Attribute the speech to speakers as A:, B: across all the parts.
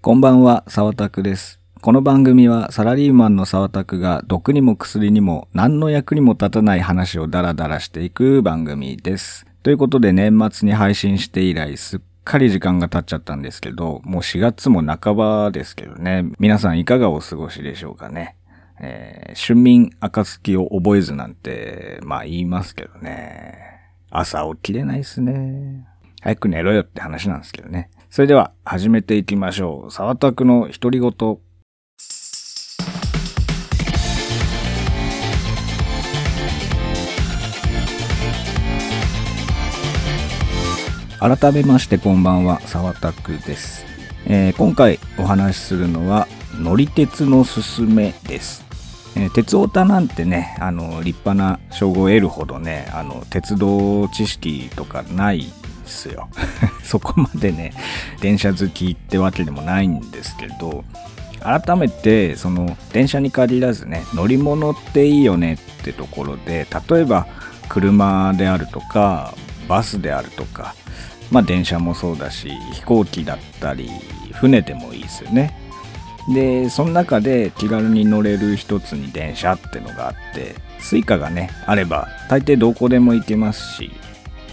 A: こんばんは、沢拓です。この番組はサラリーマンの沢拓が毒にも薬にも何の役にも立たない話をダラダラしていく番組です。ということで年末に配信して以来すっかり時間が経っちゃったんですけど、もう4月も半ばですけどね、皆さんいかがお過ごしでしょうかね。えー春眠暁を覚えずなんて、まあ言いますけどね。朝起きれないっすね。早く寝ろよって話なんですけどね。それでは始めていきましょう。沢拓の独り言。改めましてこんばんは、沢拓です。えー今回お話しするのは、乗り鉄のすすめです。えー鉄オタなんてね、あの、立派な称号を得るほどね、あの、鉄道知識とかないですよ。そこまでね、電車好きってわけでもないんですけど、改めて、その、電車に限らずね、乗り物っていいよねってところで、例えば、車であるとか、バスであるとか、まあ電車もそうだし、飛行機だったり、船でもいいですよね。で、その中で気軽に乗れる一つに電車ってのがあって、 Suica がね、あれば大抵どこでも行けますし、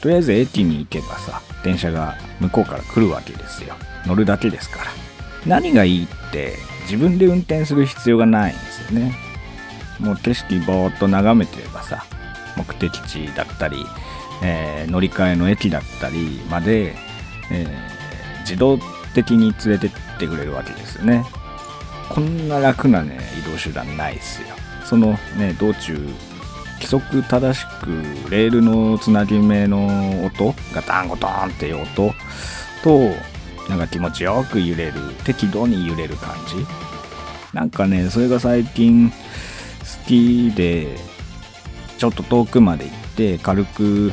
A: とりあえず駅に行けばさ、電車が向こうから来るわけですよ。乗るだけですから。何がいいって、自分で運転する必要がないんですよね。もう景色ぼーっと眺めてればさ、目的地だったり、えー乗り換えの駅だったりまで、えー自動的に連れてってくれるわけですよね。こんな楽なね、移動手段ないですよ。そのね、道中、規則正しくレールのつなぎ目の音ガタンゴトンっていう音と、なんか気持ちよく揺れる、適度に揺れる感じ。なんかね、それが最近好きで、ちょっと遠くまで行って軽く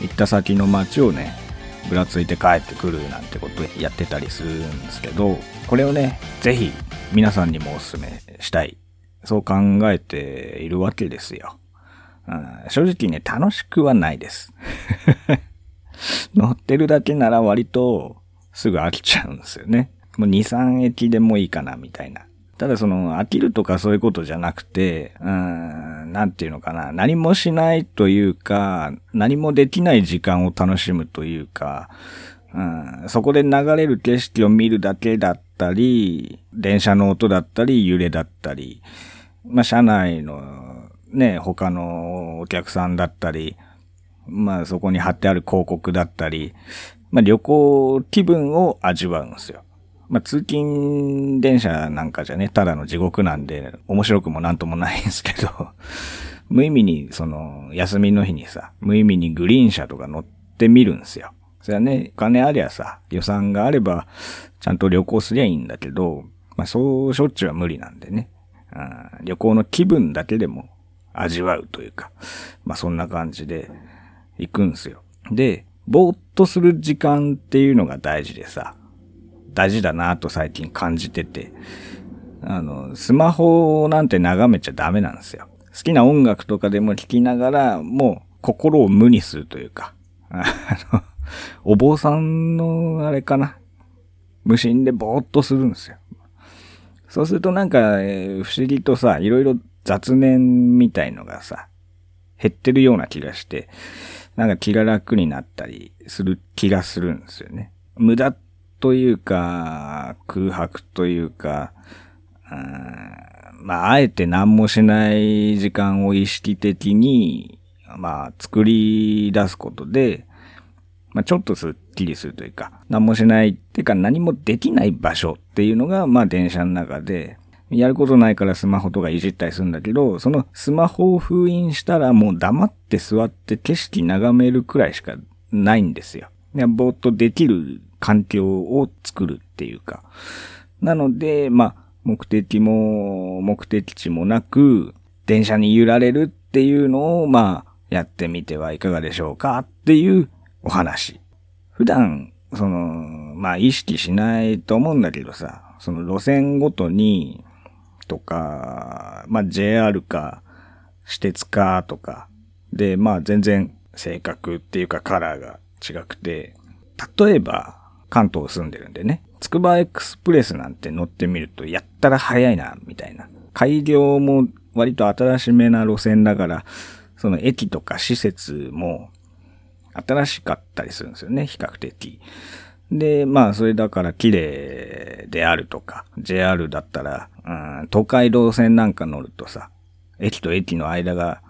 A: 行った先の街をねぶらついて帰ってくるなんてことやってたりするんですけどこれをねぜひ皆さんにもお勧めしたいそう考えているわけですよ、正直ね楽しくはないです。乗ってるだけなら割とすぐ飽きちゃうんですよね。もう23駅でもいいかなみたいな。ただその飽きるとかそういうことじゃなくて、うん、なんていうのかな、何もしないというか、何もできない時間を楽しむというか、うん、そこで流れる景色を見るだけだったり、電車の音だったり、揺れだったり、まあ、車内のね、他のお客さんだったり、まあ、そこに貼ってある広告だったり、まあ、旅行気分を味わうんですよ。まあ、通勤電車なんかじゃね、ただの地獄なんで、面白くもなんともないんですけど、無意味に、その、休みの日にさ、無意味にグリーン車とか乗ってみるんですよ。それはね、金ありゃさ、予算があれば、ちゃんと旅行すりゃいいんだけど、まあ、そうしょっちゅうは無理なんでね。うん旅行の気分だけでも味わうというか、まあ、そんな感じで行くんですよ。で、ぼーっとする時間っていうのが大事でさ、大事だなと最近感じてて、あの、スマホなんて眺めちゃダメなんですよ。好きな音楽とかでも聴きながら、もう心を無にするというか、あの、お坊さんのあれかな。無心でぼーっとするんですよ。そうするとなんか、えー不思議とさ、いろいろ雑念みたいのがさ、減ってるような気がして、なんか気が楽になったりする気がするんですよね。無駄というか、空白というか、うんまあ、あえて何もしない時間を意識的に、まあ、作り出すことで、まあ、ちょっとスッキリするというか、何もしないっていうか何もできない場所っていうのが、まあ、電車の中で、やることないからスマホとかいじったりするんだけど、そのスマホを封印したらもう黙って座って景色眺めるくらいしかないんですよ。いやぼーっとできる環境を作るっていうか。なので、まあ、目的も目的地もなく、電車に揺られるっていうのを、まあ、やってみてはいかがでしょうかっていうお話。普段、その、まあ意識しないと思うんだけどさ、その路線ごとに、とか、まあ JR か、私鉄かとか、で、まあ全然性格っていうかカラーが違くて、例えば関東住んでるんでね、つくばエクスプレスなんて乗ってみると、やったら早いな、みたいな。開業も割と新しめな路線だから、その駅とか施設も新しかったりするんですよね、比較的。で、まあ、それだから綺麗であるとか、JR だったら、うん、東海道線なんか乗るとさ、駅と駅の間が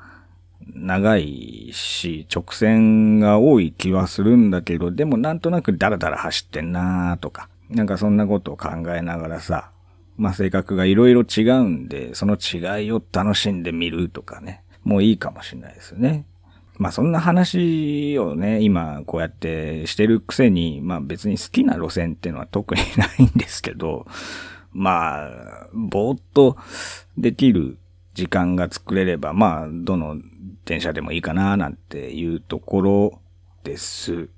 A: 長いし、直線が多い気はするんだけど、でもなんとなくダラダラ走ってんなーとか、なんかそんなことを考えながらさ、まあ性格がいろいろ違うんで、その違いを楽しんでみるとかね、もういいかもしれないですね。まあそんな話をね、今こうやってしてるくせに、まあ別に好きな路線っていうのは特にないんですけど、まあ、ぼーっとできる時間が作れれば、まあ、どの電車でもいいかな、なんていうところです。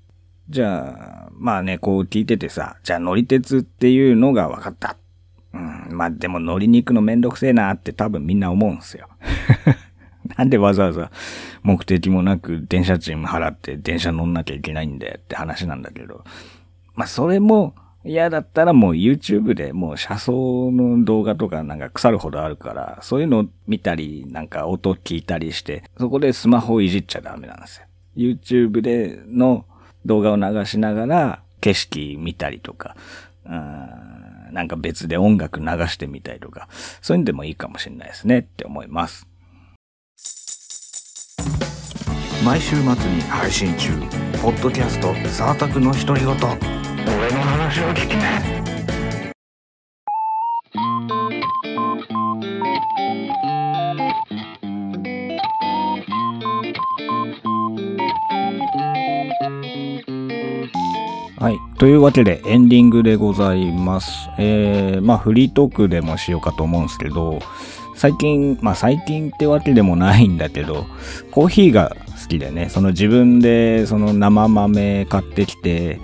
A: じゃあ、まあね、こう聞いててさ、じゃあ乗り鉄っていうのが分かった。うん、まあでも乗りに行くのめんどくせえなって多分みんな思うんすよ。なんでわざわざ目的もなく電車賃払って電車乗んなきゃいけないんだよって話なんだけど。まあそれも嫌だったらもう YouTube でもう車窓の動画とかなんか腐るほどあるから、そういうの見たり、なんか音聞いたりして、そこでスマホをいじっちゃダメなんですよ。YouTube での動画を流しながら景色見たりとか、うんなんか別で音楽流してみたりとか、そういうのでもいいかもしれないですねって思います。毎週末に配信中、ポッドキャスト、サータクの独り言。俺の話を聞きはい。というわけでエンディングでございます。えー、まあフリートークでもしようかと思うんですけど、最近、まあ最近ってわけでもないんだけど、コーヒーが好きでね、その自分でその生豆買ってきて、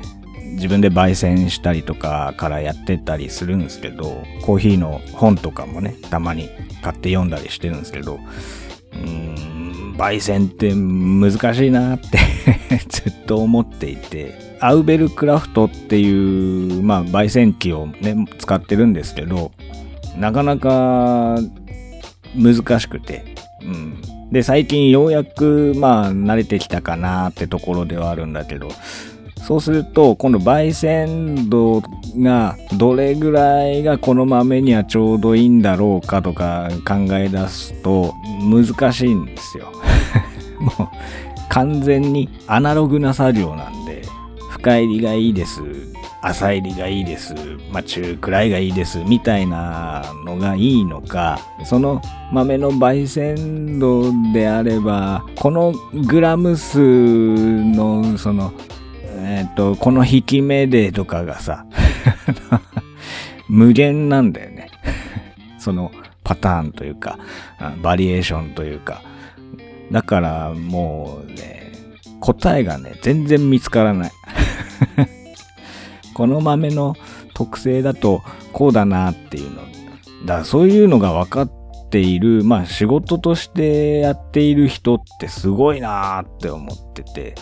A: 自分で焙煎したりとかからやってたりするんですけど、コーヒーの本とかもね、たまに買って読んだりしてるんですけど、うーん、焙煎って難しいなって ずっと思っていて、アウベルクラフトっていう、まあ、焙煎機をね、使ってるんですけど、なかなか難しくて、うん。で、最近ようやく、まあ、慣れてきたかなってところではあるんだけど、そうすると、今度焙煎度がどれぐらいがこの豆にはちょうどいいんだろうかとか考え出すと難しいんですよ。もう完全にアナログな作業なんで、深入りがいいです、浅入りがいいです、まあ、中くらいがいいです、みたいなのがいいのか、その豆の焙煎度であれば、このグラム数のそのえっ、ー、と、この引き目でとかがさ、無限なんだよね。そのパターンというか、バリエーションというか。だからもうね、答えがね、全然見つからない。この豆の特性だとこうだなっていうの。だからそういうのが分かっている、まあ仕事としてやっている人ってすごいなって思ってて、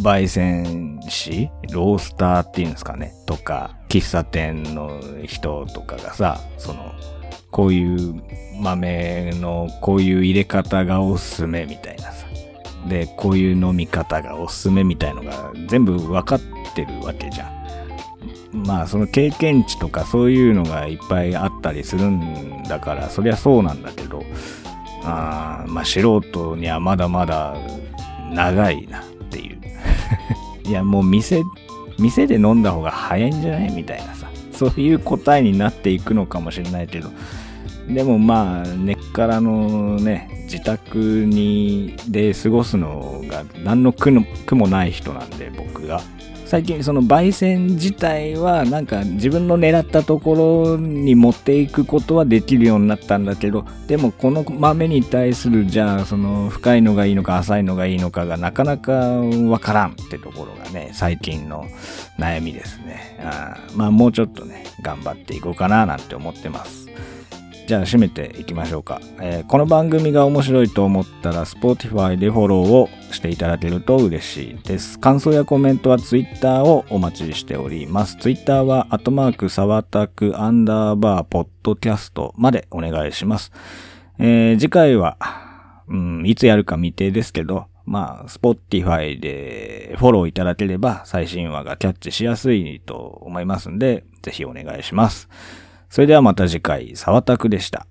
A: 焙煎師、ロースターっていうんですかね、とか、喫茶店の人とかがさ、その、こういう豆のこういう入れ方がおすすめみたいなさ。で、こういう飲み方がおすすめみたいのが全部分かってるわけじゃん。まあその経験値とかそういうのがいっぱいあったりするんだからそりゃそうなんだけどあまあ素人にはまだまだ長いなっていう。いや、もう店、店で飲んだ方が早いんじゃないみたいなさ、そういう答えになっていくのかもしれないけど、でもまあ、根っからのね、自宅に、で過ごすのが何の苦もない人なんで、僕が。最近その焙煎自体はなんか自分の狙ったところに持っていくことはできるようになったんだけどでもこの豆に対するじゃあその深いのがいいのか浅いのがいいのかがなかなかわからんってところがね最近の悩みですね。あまあもうちょっとね頑張っていこうかななんて思ってます。じゃあ締めていきましょうか。えーこの番組が面白いと思ったら Spotify でフォローをしていただけると嬉しいです。感想やコメントは Twitter をお待ちしております。Twitter はアットマークサワタクアンダーバーポッドキャストまでお願いします。えー次回は、うん、いつやるか未定ですけど、まあ、Spotify でフォローいただければ最新話がキャッチしやすいと思いますんで、ぜひお願いします。それではまた次回、沢田区でした。